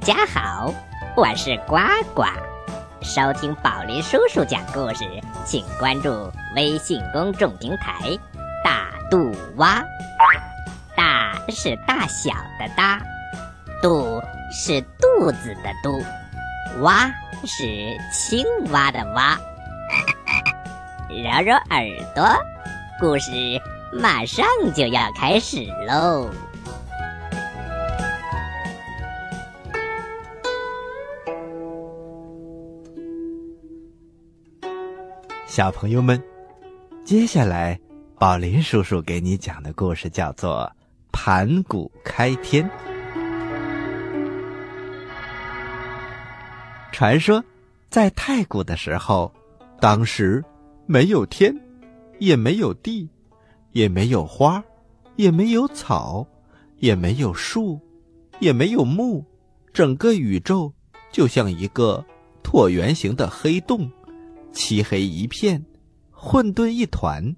大家好，我是呱呱。收听宝林叔叔讲故事，请关注微信公众平台“大肚蛙”。大是大小的大，肚是肚子的肚，蛙是青蛙的蛙。揉揉耳朵，故事马上就要开始喽！小朋友们，接下来宝林叔叔给你讲的故事叫做《盘古开天》。传说，在太古的时候，当时没有天，也没有地，也没有花，也没有草，也没有树，也没有木，整个宇宙就像一个椭圆形的黑洞。漆黑一片，混沌一团。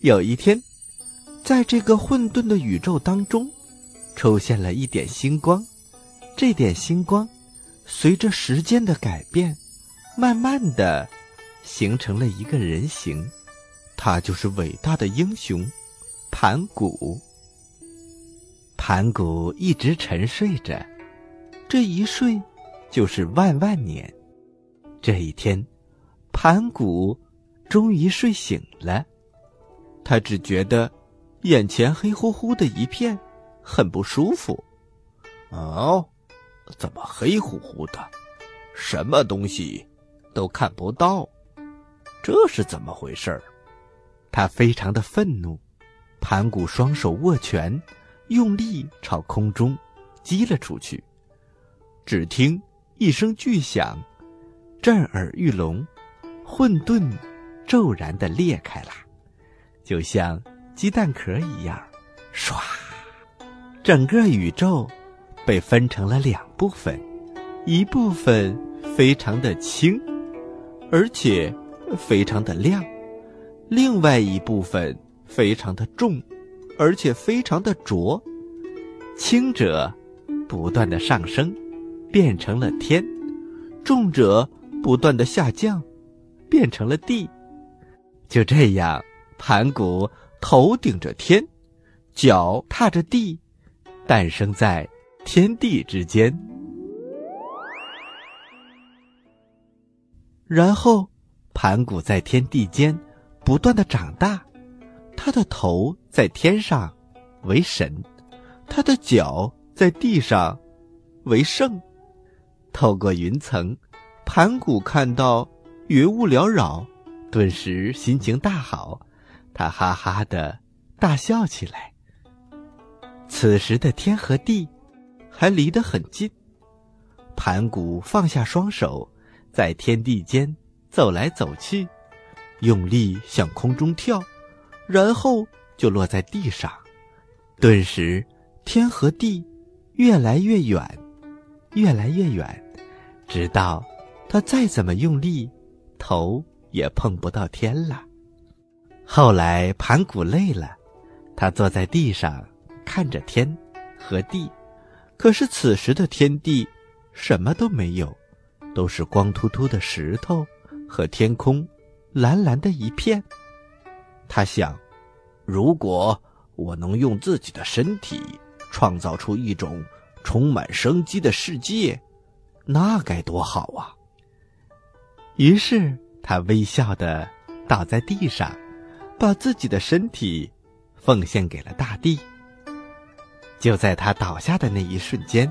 有一天，在这个混沌的宇宙当中，出现了一点星光。这点星光，随着时间的改变，慢慢的形成了一个人形。他就是伟大的英雄盘古。盘古一直沉睡着，这一睡就是万万年。这一天。盘古终于睡醒了，他只觉得眼前黑乎乎的一片，很不舒服。哦，怎么黑乎乎的？什么东西都看不到，这是怎么回事儿？他非常的愤怒。盘古双手握拳，用力朝空中击了出去。只听一声巨响，震耳欲聋。混沌骤然的裂开了，就像鸡蛋壳一样，唰，整个宇宙被分成了两部分，一部分非常的轻，而且非常的亮；另外一部分非常的重，而且非常的浊。轻者不断的上升，变成了天；重者不断的下降。变成了地，就这样，盘古头顶着天，脚踏着地，诞生在天地之间。然后，盘古在天地间不断的长大，他的头在天上为神，他的脚在地上为圣。透过云层，盘古看到。云雾缭绕，顿时心情大好，他哈哈的大笑起来。此时的天和地还离得很近，盘古放下双手，在天地间走来走去，用力向空中跳，然后就落在地上。顿时，天和地越来越远，越来越远，直到他再怎么用力。头也碰不到天了。后来盘古累了，他坐在地上看着天和地，可是此时的天地什么都没有，都是光秃秃的石头和天空，蓝蓝的一片。他想，如果我能用自己的身体创造出一种充满生机的世界，那该多好啊！于是他微笑的倒在地上，把自己的身体奉献给了大地。就在他倒下的那一瞬间，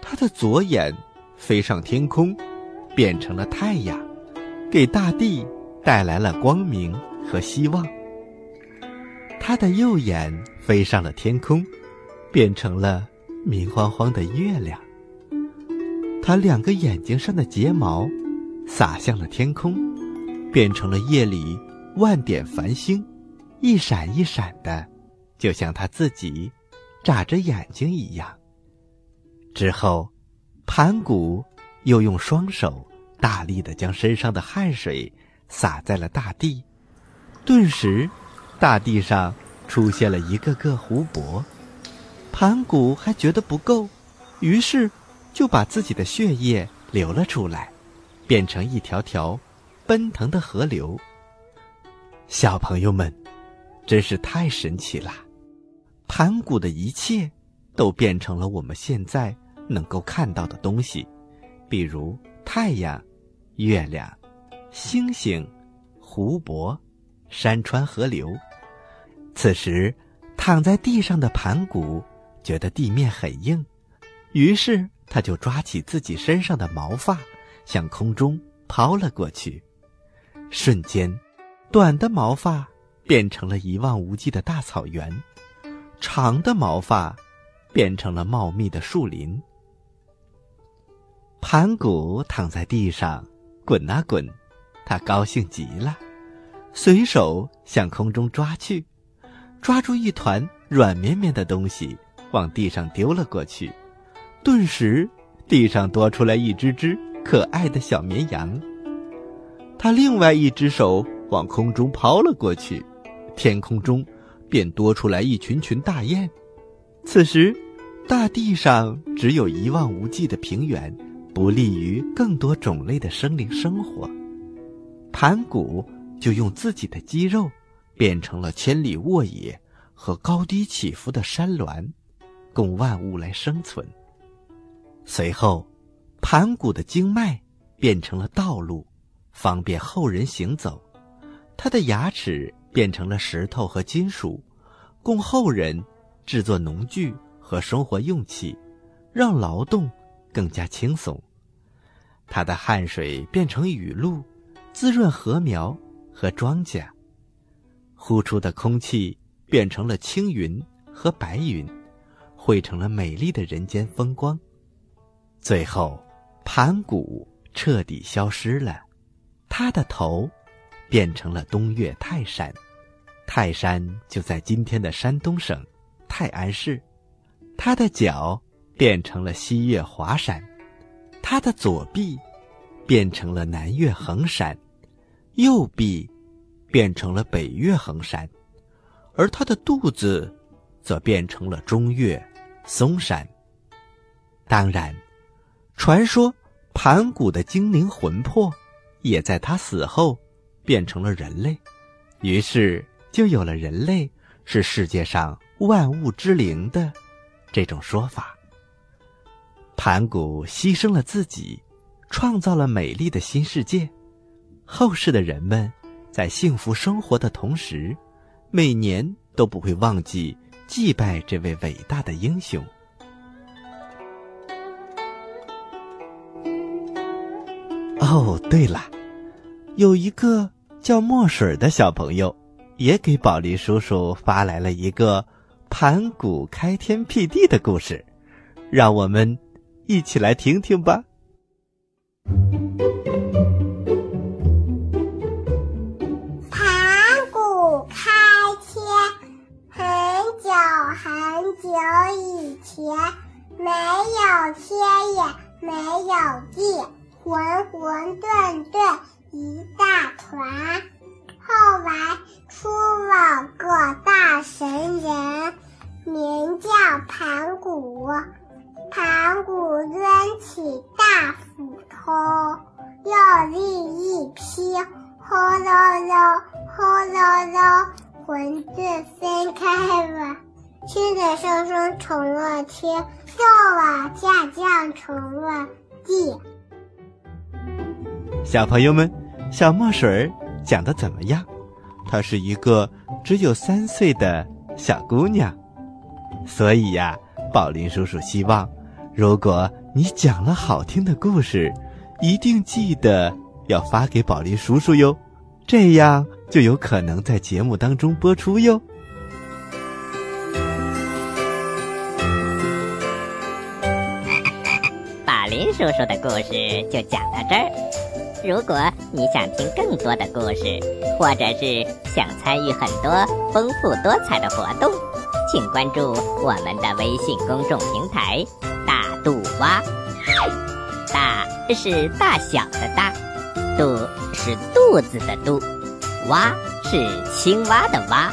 他的左眼飞上天空，变成了太阳，给大地带来了光明和希望。他的右眼飞上了天空，变成了明晃晃的月亮。他两个眼睛上的睫毛。洒向了天空，变成了夜里万点繁星，一闪一闪的，就像他自己眨着眼睛一样。之后，盘古又用双手大力的将身上的汗水洒在了大地，顿时，大地上出现了一个个湖泊。盘古还觉得不够，于是就把自己的血液流了出来，变成一条条奔腾的河流。小朋友们，真是太神奇了！盘古的一切都变成了我们现在能够看到的东西，比如太阳、月亮、星星、湖泊、山川、河流。此时，躺在地上的盘古觉得地面很硬，于是他就抓起自己身上的毛发，向空中抛了过去。瞬间，短的毛发变成了一望无际的大草原，长的毛发变成了茂密的树林。盘古躺在地上滚啊滚，他高兴极了，随手向空中抓去。抓住一团软绵绵的东西，往地上丢了过去，顿时地上多出来一只只可爱的小绵羊。他另外一只手往空中抛了过去，天空中便多出来一群群大雁。此时，大地上只有一望无际的平原，不利于更多种类的生灵生活。盘古就用自己的肌肉。变成了千里沃野和高低起伏的山峦，供万物来生存。随后，盘古的经脉变成了道路，方便后人行走；他的牙齿变成了石头和金属，供后人制作农具和生活用器，让劳动更加轻松。他的汗水变成雨露，滋润禾苗和庄稼。呼出的空气变成了青云和白云，汇成了美丽的人间风光。最后，盘古彻底消失了，他的头变成了东岳泰山，泰山就在今天的山东省泰安市；他的脚变成了西岳华山，他的左臂变成了南岳衡山，右臂。变成了北岳衡山，而他的肚子，则变成了中岳嵩山。当然，传说盘古的精灵魂魄，也在他死后变成了人类，于是就有了人类是世界上万物之灵的这种说法。盘古牺牲了自己，创造了美丽的新世界，后世的人们。在幸福生活的同时，每年都不会忘记祭拜这位伟大的英雄。哦，对了，有一个叫墨水的小朋友，也给宝林叔叔发来了一个盘古开天辟地的故事，让我们一起来听听吧。盘古开天，很久很久以前，没有天也没有地，浑混沌沌一大团。后来出了个大神人，名叫盘古。盘古抡起大斧头，用力一劈，轰隆隆，轰隆隆，魂字分开了。天在上升成了天，掉了下降成了地。小朋友们，小墨水讲的怎么样？她是一个只有三岁的小姑娘，所以呀，宝林叔叔希望，如果你讲了好听的故事，一定记得要发给宝林叔叔哟，这样就有可能在节目当中播出哟。宝林叔叔的故事就讲到这儿。如果你想听更多的故事，或者是想参与很多丰富多彩的活动，请关注我们的微信公众平台“大肚蛙”。大是大小的大，肚是肚子的肚，蛙是青蛙的蛙。